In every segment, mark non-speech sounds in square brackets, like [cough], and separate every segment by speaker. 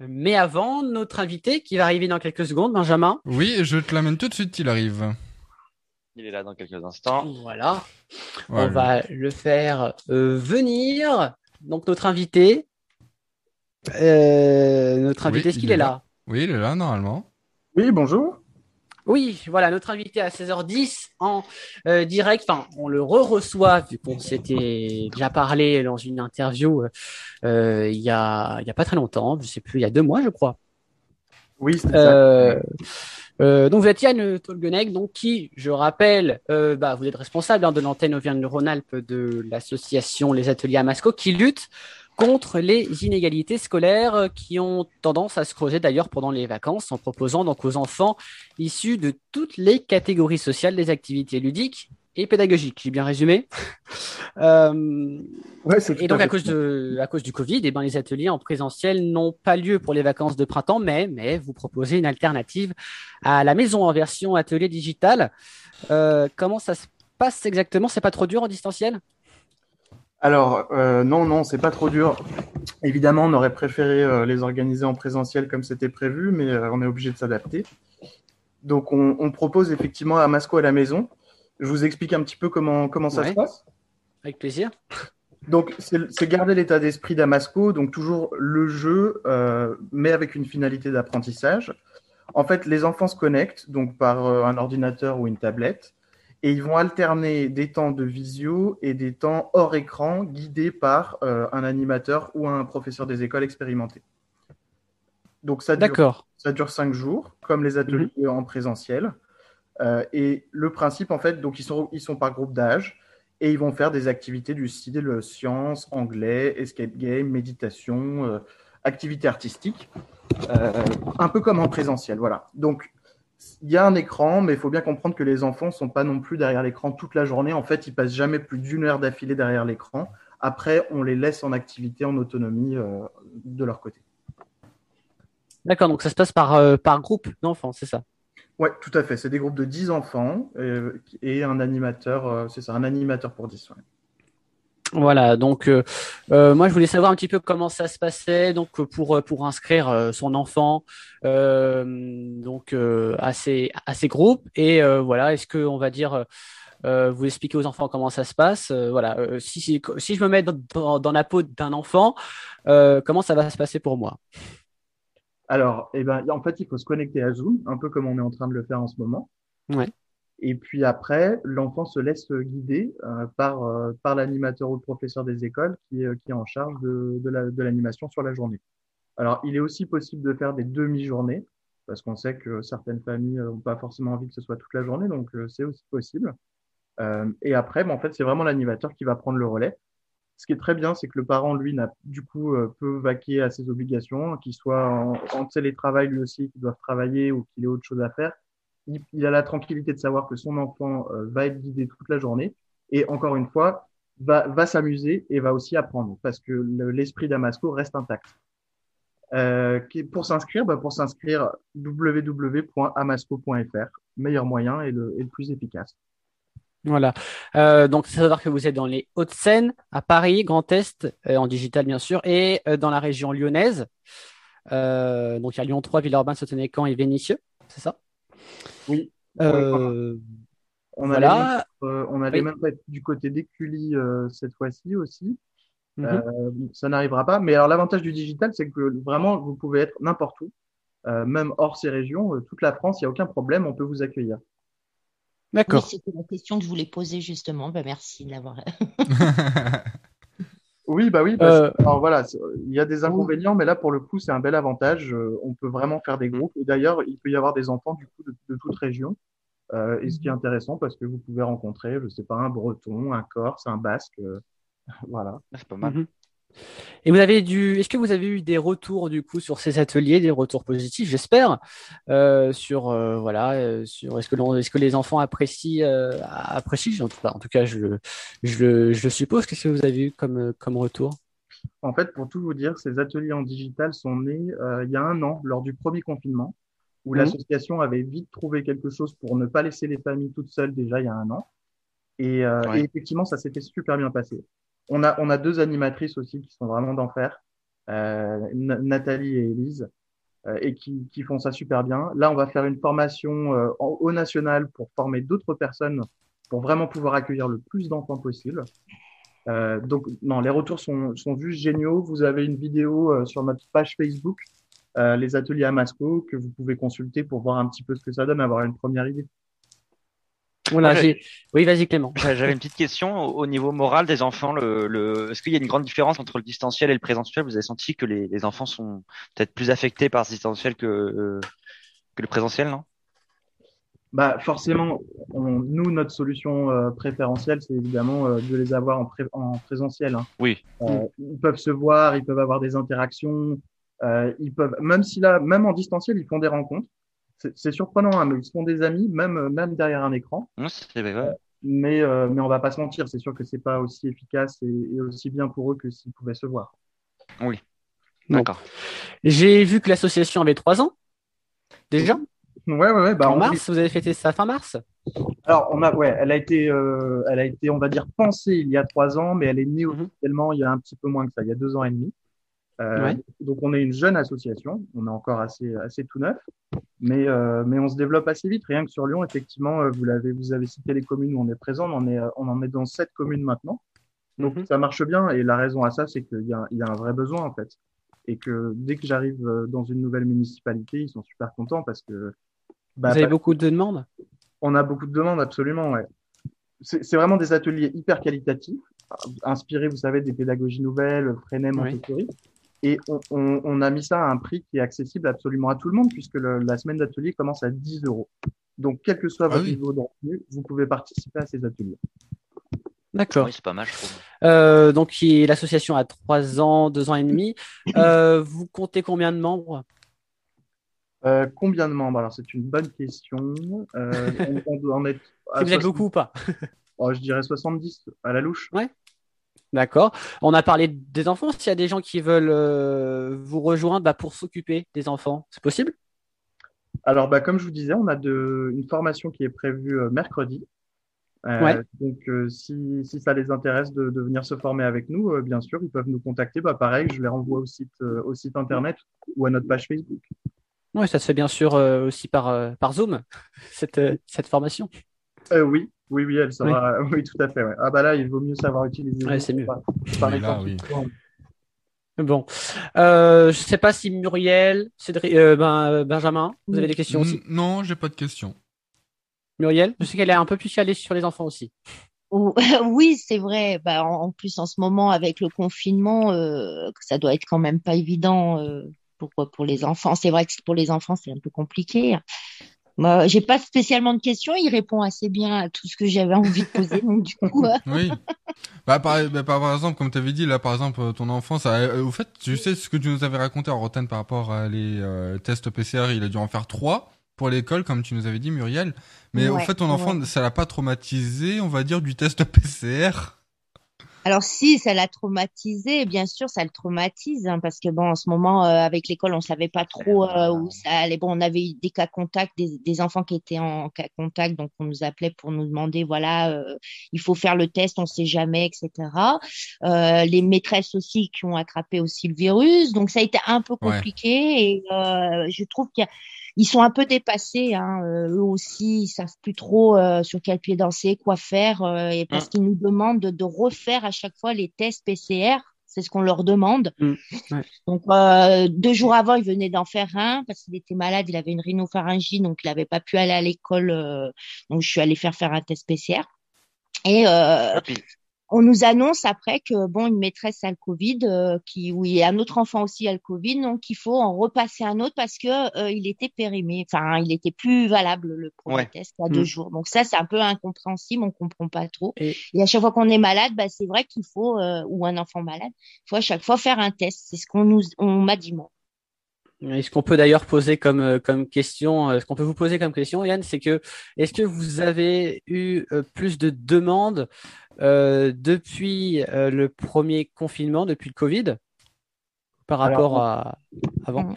Speaker 1: Mais avant, notre invité qui va arriver dans quelques secondes, Benjamin.
Speaker 2: Oui, je te l'amène tout de suite, il arrive.
Speaker 3: Il est là dans quelques instants.
Speaker 1: Voilà. On va le faire euh, venir. Donc notre invité. Euh, notre invité, est-ce qu'il est là
Speaker 2: Oui, il est là normalement.
Speaker 4: Oui, bonjour.
Speaker 1: Oui, voilà, notre invité à 16h10 en euh, direct. Enfin, on le re-reçoit vu qu'on s'était déjà parlé dans une interview euh, il y a il y a pas très longtemps. Je sais plus, il y a deux mois, je crois.
Speaker 4: Oui, c'est ça.
Speaker 1: Euh, donc vous êtes Yann Tolgeneg, donc qui, je rappelle, euh, bah, vous êtes responsable hein, de l'antenne Auvergne-Rhône-Alpes de l'association Les Ateliers à Masco, qui lutte contre les inégalités scolaires euh, qui ont tendance à se creuser d'ailleurs pendant les vacances en proposant donc aux enfants issus de toutes les catégories sociales des activités ludiques et pédagogiques. J'ai bien résumé? [laughs]
Speaker 4: euh, ouais,
Speaker 1: et donc à cause de à cause du Covid, eh ben les ateliers en présentiel n'ont pas lieu pour les vacances de printemps, mais mais vous proposez une alternative à la maison en version atelier digital. Euh, comment ça se passe exactement? C'est pas trop dur en distanciel?
Speaker 4: Alors, euh, non, non, c'est pas trop dur. Évidemment, on aurait préféré euh, les organiser en présentiel comme c'était prévu, mais euh, on est obligé de s'adapter. Donc, on, on, propose effectivement à Masco à la maison. Je vous explique un petit peu comment, comment ça
Speaker 1: ouais.
Speaker 4: se passe.
Speaker 1: Avec plaisir.
Speaker 4: Donc, c'est garder l'état d'esprit d'Amasco, donc toujours le jeu, mais avec une finalité d'apprentissage. En fait, les enfants se connectent donc par un ordinateur ou une tablette et ils vont alterner des temps de visio et des temps hors écran guidés par euh, un animateur ou un professeur des écoles expérimenté. Donc ça dure, ça dure cinq jours, comme les ateliers mmh. en présentiel. Euh, et le principe, en fait, donc ils sont, ils sont par groupe d'âge et ils vont faire des activités du style sciences, anglais, escape game, méditation, euh, activités artistiques, euh, un peu comme en présentiel. Voilà. Donc il y a un écran, mais il faut bien comprendre que les enfants ne sont pas non plus derrière l'écran toute la journée. En fait, ils passent jamais plus d'une heure d'affilée derrière l'écran. Après, on les laisse en activité, en autonomie euh, de leur côté.
Speaker 1: D'accord, donc ça se passe par, euh, par groupe d'enfants, c'est ça?
Speaker 4: Oui, tout à fait. C'est des groupes de 10 enfants euh, et un animateur, c'est ça, un animateur pour 10. Ouais.
Speaker 1: Voilà, donc euh, euh, moi je voulais savoir un petit peu comment ça se passait donc pour pour inscrire euh, son enfant donc à ces à ces groupes. Et voilà est-ce que on va dire vous expliquez aux enfants comment ça se passe voilà si, si, si je me mets dans, dans, dans la peau d'un enfant comment ça va se passer pour moi?
Speaker 4: Alors eh ben en fait il faut se connecter à Zoom un peu comme on est en train de le faire en ce moment.
Speaker 1: Ouais
Speaker 4: et puis après, l'enfant se laisse guider euh, par, euh, par l'animateur ou le professeur des écoles qui, euh, qui est en charge de, de l'animation la, sur la journée. Alors, il est aussi possible de faire des demi-journées, parce qu'on sait que certaines familles n'ont pas forcément envie que ce soit toute la journée, donc c'est aussi possible. et après, ben, en fait, c'est vraiment l'animateur qui va prendre le relais. Ce qui est très bien, c'est que le parent, lui, n'a, du coup, peut vaquer à ses obligations, qu'il soit en, en télétravail lui aussi, qu'il doit travailler ou qu'il ait autre chose à faire il a la tranquillité de savoir que son enfant euh, va être guidé toute la journée et encore une fois va, s'amuser et va aussi apprendre parce que l'esprit d'Amasco reste intact. Euh, pour s'inscrire, bah pour s'inscrire www.amasco.fr, meilleur moyen et le, plus efficace.
Speaker 1: Voilà. Euh, donc, c'est savoir que vous êtes dans les Hauts-de-Seine, à Paris, Grand Est, en digital bien sûr, et dans la région lyonnaise. donc, il y a Lyon 3, Villeurbanne, Sautenay-Camp et Vénissieux, c'est ça?
Speaker 4: Oui.
Speaker 1: Euh,
Speaker 4: on allait, voilà. euh, on allait oui. même être du côté d'Écully euh, cette fois-ci aussi. Mm -hmm. ça n'arrivera pas. Mais alors l'avantage du digital, c'est que vraiment, vous pouvez être n'importe où, même hors ces régions, toute la France, il n'y a aucun problème, on peut vous accueillir.
Speaker 1: D'accord.
Speaker 5: Oui, C'était la question que je voulais poser justement. Ben, merci de l'avoir. [laughs]
Speaker 4: Oui, bah oui. Bah alors voilà, il y a des inconvénients, mais là pour le coup c'est un bel avantage. On peut vraiment faire des groupes. Et d'ailleurs, il peut y avoir des enfants du coup de, de toute région. Euh, et ce qui est intéressant parce que vous pouvez rencontrer, je sais pas, un Breton, un Corse, un Basque, euh, [laughs] voilà.
Speaker 3: C'est pas mal.
Speaker 1: Mm -hmm. Et vous avez dû, est-ce que vous avez eu des retours du coup sur ces ateliers, des retours positifs, j'espère, euh, sur euh, voilà, euh, sur est-ce que est-ce que les enfants apprécient apprécient en tout cas, en tout cas je je, je suppose qu'est-ce que vous avez eu comme comme retour?
Speaker 4: En fait, pour tout vous dire, ces ateliers en digital sont nés il y a un an lors du premier confinement où mmh. l'association avait vite trouvé quelque chose pour ne pas laisser les familles toutes seules déjà il y a un an. Et, ouais. et effectivement, ça s'était super bien passé. On a, deux animatrices aussi qui sont vraiment d'enfer. euh, Na- Nathalie et Élise, euh, et qui, font ça super bien. Là, on va faire une formation euh, au national pour former d'autres personnes pour vraiment pouvoir accueillir le plus d'enfants possible. Euh, donc, non, les retours sont, sont juste géniaux. Vous avez une vidéo sur notre page Facebook, les ateliers à Masco, que vous pouvez consulter pour voir un petit peu ce que ça donne, avoir une première idée.
Speaker 1: Voilà,
Speaker 3: Moi,
Speaker 1: j'ai... Oui, vas-y Clément.
Speaker 3: J'a- J'avais une petite question au au niveau moral des enfants. Le, le... Est-ce qu'il y a une grande différence entre le distanciel et le présentiel? Vous avez senti que les, les enfants sont peut-être plus affectés par ce distanciel que, euh, que le présentiel, non?
Speaker 4: Bah, forcément, on- nous, notre solution euh, préférentielle, c'est évidemment euh, de les avoir en, pré- en présentiel. hein.
Speaker 3: Oui.
Speaker 4: Euh, Ils peuvent se voir, ils peuvent avoir des interactions, euh, ils peuvent, même si là, même en distanciel, ils font des rencontres. C'est surprenant, hein, mais ils se font des amis, même euh, même derrière un écran.
Speaker 3: Vrai.
Speaker 4: Mais euh, mais on va pas se mentir, c'est sûr que c'est pas aussi efficace et, et aussi bien pour eux que s'ils pouvaient se voir.
Speaker 1: Bon.
Speaker 3: D'accord.
Speaker 1: J'ai vu que l'association avait trois ans. Déjà
Speaker 4: Ouais, ouais, ouais. Bah,
Speaker 1: En
Speaker 4: on-
Speaker 1: mars, vous avez fêté ça fin mars?
Speaker 4: Alors, on a, ouais, elle a été, euh, elle a été, on va dire, pensée il y a trois ans, mais elle est née
Speaker 1: Mhm.
Speaker 4: officiellement il y a un petit peu moins que ça, il y a deux ans et demi. Euh,
Speaker 1: Ouais.
Speaker 4: Donc, on est une jeune association, on est encore assez, assez tout neuf, mais, euh, mais on se développe assez vite. Rien que sur Lyon, effectivement, euh, vous l'avez, vous avez cité les communes où on est présent, on en est, on en est dans sept communes maintenant. Donc,
Speaker 1: Mhm.
Speaker 4: ça marche bien, et la raison à ça, c'est qu'il y a, il y a un vrai besoin, en fait. Et que dès que j'arrive dans une nouvelle municipalité, ils sont super contents parce que, bah,
Speaker 1: Vous avez beaucoup de demandes?
Speaker 4: On a beaucoup de demandes, absolument, ouais. C'est vraiment des ateliers hyper qualitatifs, inspirés, vous savez, des pédagogies nouvelles, Freinet,
Speaker 1: Oui.
Speaker 4: Et on, on, on a mis ça à un prix qui est accessible absolument à tout le monde, puisque le- la semaine d'atelier commence à 10 euros. Donc, quel que soit
Speaker 2: Ah
Speaker 4: votre
Speaker 2: oui.
Speaker 4: niveau de revenu, vous pouvez participer à ces ateliers.
Speaker 1: D'accord.
Speaker 3: Oui, c'est pas mal, je trouve.
Speaker 1: Euh, donc l'association a trois ans, deux ans et demi. Euh, vous comptez combien de membres?
Speaker 4: Euh, combien de membres? Alors, c'est une bonne question. Euh, [laughs] on, on doit en être
Speaker 1: Si vous êtes
Speaker 4: 60
Speaker 1: beaucoup ou pas
Speaker 4: oh, je dirais 70 à la louche.
Speaker 1: D'accord. On a parlé des enfants. S'il y a des gens qui veulent euh, vous rejoindre bah, pour s'occuper des enfants, c'est possible?
Speaker 4: Alors, bah, comme je vous disais, on a de, une formation qui est prévue euh, mercredi. Euh,
Speaker 1: Ouais.
Speaker 4: Donc, si, si ça les intéresse de, de venir se former avec nous, bien sûr, ils peuvent nous contacter. Bah, pareil, je les renvoie au site, au site internet ou à notre page Facebook.
Speaker 1: Oui, ça se fait bien sûr aussi par, par Zoom, [laughs] cette, cette formation.
Speaker 4: Euh, oui, oui, oui, elle sera. [laughs] Oui, tout à fait. Ouais. Ah bah là, il vaut mieux savoir utiliser.
Speaker 1: Ouais, c'est mieux.
Speaker 4: par-
Speaker 2: là, oui.
Speaker 1: Bon. Euh, je sais pas si Muriel, Cédric, euh, ben, Benjamin, vous avez des questions aussi
Speaker 2: N- Non, j'ai pas de questions.
Speaker 1: Muriel, je sais qu'elle est un peu plus calée sur les enfants aussi.
Speaker 5: Ou- [laughs] Oui, c'est vrai. Bah, en, plus, en ce moment, avec le confinement, euh, ça doit être quand même pas évident euh, pour, pour les enfants. C'est vrai que pour les enfants, c'est un peu compliqué. Moi, j'ai pas spécialement de questions. Il répond assez bien à tout ce que j'avais envie de poser. Donc, du coup, euh,
Speaker 2: Oui. Bah par, bah, par exemple, comme tu avais dit, là, par exemple, euh, ton enfant, ça, euh, au fait, tu sais ce que tu nous avais raconté en rotaine par rapport à les euh, tests PCR, il a dû en faire trois pour l'école, comme tu nous avais dit, Muriel. Mais au fait, ton enfant,
Speaker 5: ouais.
Speaker 2: ça l'a pas traumatisé, on va dire, du test PCR.
Speaker 5: Alors si, ça l'a traumatisé, bien sûr, ça le traumatise, hein, parce que bon, en ce moment, euh, avec l'école, on savait pas trop euh, où ça allait. Bon, on avait eu des cas contacts, des, des enfants qui étaient en cas contact, donc on nous appelait pour nous demander, voilà, euh, il faut faire le test, on sait jamais, etc. Euh, les maîtresses aussi qui ont attrapé aussi le virus, donc ça a été un peu
Speaker 2: Ouais.
Speaker 5: compliqué et euh, je trouve qu'il y a ils sont un peu dépassés, hein, euh, eux aussi, ils savent plus trop euh, sur quel pied danser, quoi faire, euh, et parce qu'ils nous demandent de, de refaire à chaque fois les tests PCR. C'est ce qu'on leur demande.
Speaker 1: Mm, ouais.
Speaker 5: Donc euh, deux jours avant, il venait d'en faire un parce qu'il était malade, il avait une rhinopharyngite, donc il n'avait pas pu aller à l'école. euh, donc je suis allée faire faire un test PCR. Et euh,
Speaker 3: Ah,
Speaker 5: on nous annonce après que bon une maîtresse a le Covid, euh, qui oui un autre enfant aussi a le Covid, donc il faut en repasser un autre parce que euh, il était périmé, enfin il était plus valable le premier
Speaker 3: Ouais.
Speaker 5: test il y a
Speaker 1: Mm.
Speaker 5: deux jours. Donc ça c'est un peu incompréhensible, on comprend pas trop.
Speaker 1: Et-
Speaker 5: Et, à chaque fois qu'on est malade, bah c'est vrai qu'il faut euh, ou un enfant malade, il faut à chaque fois faire un test. C'est ce qu'on nous on m'a dit moi.
Speaker 1: Et ce qu'on peut d'ailleurs poser comme, euh, comme question, euh, ce qu'on peut vous poser comme question, Yann, c'est que est-ce que vous avez eu euh, plus de demandes euh, depuis euh, le premier confinement, depuis le Covid, par
Speaker 4: Alors,
Speaker 1: rapport à avant?
Speaker 5: Mm.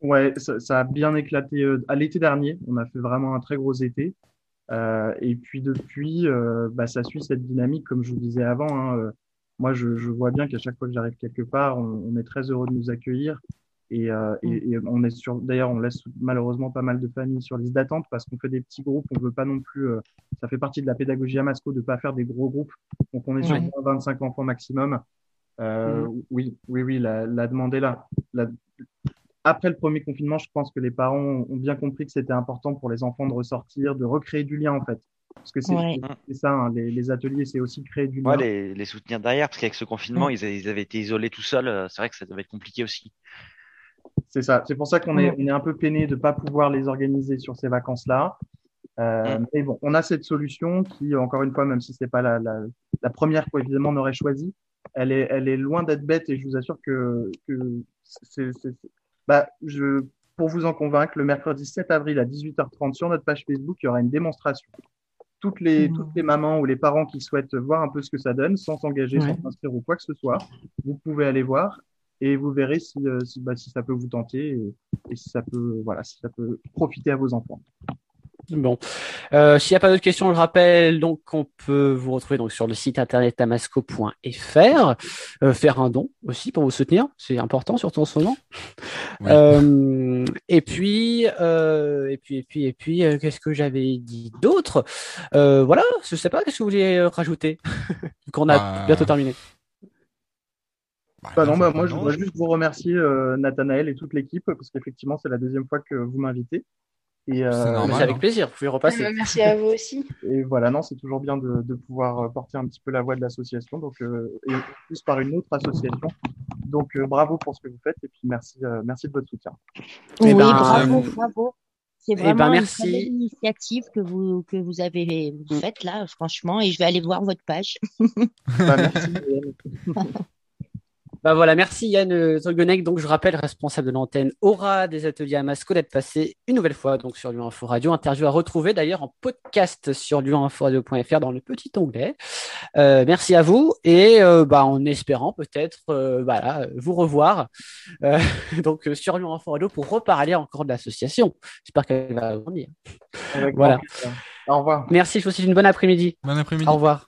Speaker 4: Ouais, ça, ça a bien éclaté euh, à l'été dernier. On a fait vraiment un très gros été. Euh, et puis depuis, euh, bah, ça suit cette dynamique, comme je vous disais avant. hein, euh, moi, je, je vois bien qu'à chaque fois que j'arrive quelque part, on, on est très heureux de nous accueillir. Et, euh, et,
Speaker 5: Mm.
Speaker 4: et on est sur, d'ailleurs, on laisse malheureusement pas mal de familles sur liste d'attente parce qu'on fait des petits groupes. On veut pas non plus, euh, ça fait partie de la pédagogie à Masco de pas faire des gros groupes. Donc, on est sur
Speaker 5: Ouais.
Speaker 4: moins 25 enfants maximum. Euh, Oui, oui, oui, la, la demande est là. La- Après le premier confinement, je pense que les parents ont bien compris que c'était important pour les enfants de ressortir, de recréer du lien en fait. Parce que c'est
Speaker 5: Ouais.
Speaker 4: ça, hein, les, les ateliers, c'est aussi créer du lien.
Speaker 3: Ouais, les, les soutenir derrière, parce qu'avec ce confinement, ils avaient été isolés tout seuls. euh, C'est vrai que ça devait être compliqué aussi.
Speaker 4: C'est ça. C'est pour ça qu'on est, on est un peu peiné de ne pas pouvoir les organiser sur ces vacances-là. Euh. Mais bon, on a cette solution qui, encore une fois, même si c'est pas la, la, la première qu'évidemment on aurait choisi, elle est, elle est loin d'être bête et je vous assure que, que c'est, bah, je, pour vous en convaincre, le mercredi 7 avril à 18h30 sur notre page Facebook, il y aura une démonstration. Toutes les,
Speaker 5: Mm.
Speaker 4: toutes les mamans ou les parents qui souhaitent voir un peu ce que ça donne, sans s'engager,
Speaker 5: Ouais.
Speaker 4: sans s'inscrire ou quoi que ce soit, vous pouvez aller voir et vous verrez si, euh, si, bah, si ça peut vous tenter et, et si ça peut, voilà, si ça peut profiter à vos enfants.
Speaker 1: Bon, euh, s'il n'y a pas d'autres questions, je rappelle donc qu'on peut vous retrouver donc sur le site internet tamasco.fr, euh, faire un don aussi pour vous soutenir, c'est important surtout en ce moment.
Speaker 2: Ouais.
Speaker 1: Euh, et puis, euh, et puis, et puis, et puis, euh, qu'est-ce que j'avais dit d'autre? Euh, Voilà, je sais pas, qu'est-ce que vous vouliez euh, rajouter [laughs] qu'on a
Speaker 2: Bah,
Speaker 1: bientôt terminé.
Speaker 2: Bah,
Speaker 4: Bah non, bah, moi, je voudrais juste vous remercier, euh, Nathanaël et toute l'équipe, parce qu'effectivement, c'est la deuxième fois que vous m'invitez. Et, euh,
Speaker 2: normal.
Speaker 1: C'est avec
Speaker 2: hein.
Speaker 1: plaisir, vous pouvez repasser.
Speaker 6: Merci à vous aussi. [laughs]
Speaker 4: et voilà, non, c'est toujours bien de, de pouvoir euh, porter un petit peu la voix de l'association, donc euh, et en plus par une autre association. Donc euh, bravo pour ce que vous faites et puis merci, euh, merci de votre soutien.
Speaker 1: Eh
Speaker 5: Oui,
Speaker 1: ben,
Speaker 5: bravo,
Speaker 2: euh,
Speaker 5: bravo. C'est
Speaker 1: eh ben,
Speaker 5: vraiment une
Speaker 1: merci.
Speaker 5: très belle initiative que vous, que vous avez faite là, franchement, et je vais aller voir votre page.
Speaker 4: Bah, merci. [laughs]
Speaker 1: Bah voilà, merci Yann Tolgonek. Donc je rappelle, responsable de l'antenne Aura des ateliers à Masco, d'être passé une nouvelle fois donc sur Lyon Info Radio. Interview à retrouver d'ailleurs en podcast sur lyonинforadio.fr dans le petit onglet. Euh, merci à vous et euh, bah, en espérant peut-être euh, voilà, vous revoir euh, [laughs] donc euh, sur Lyon Info Radio pour reparler encore de l'association. J'espère qu'elle va grandir. Voilà.
Speaker 4: Au revoir.
Speaker 1: Merci, je vous souhaite une bonne après-midi.
Speaker 2: Bon après-midi.
Speaker 1: Au revoir.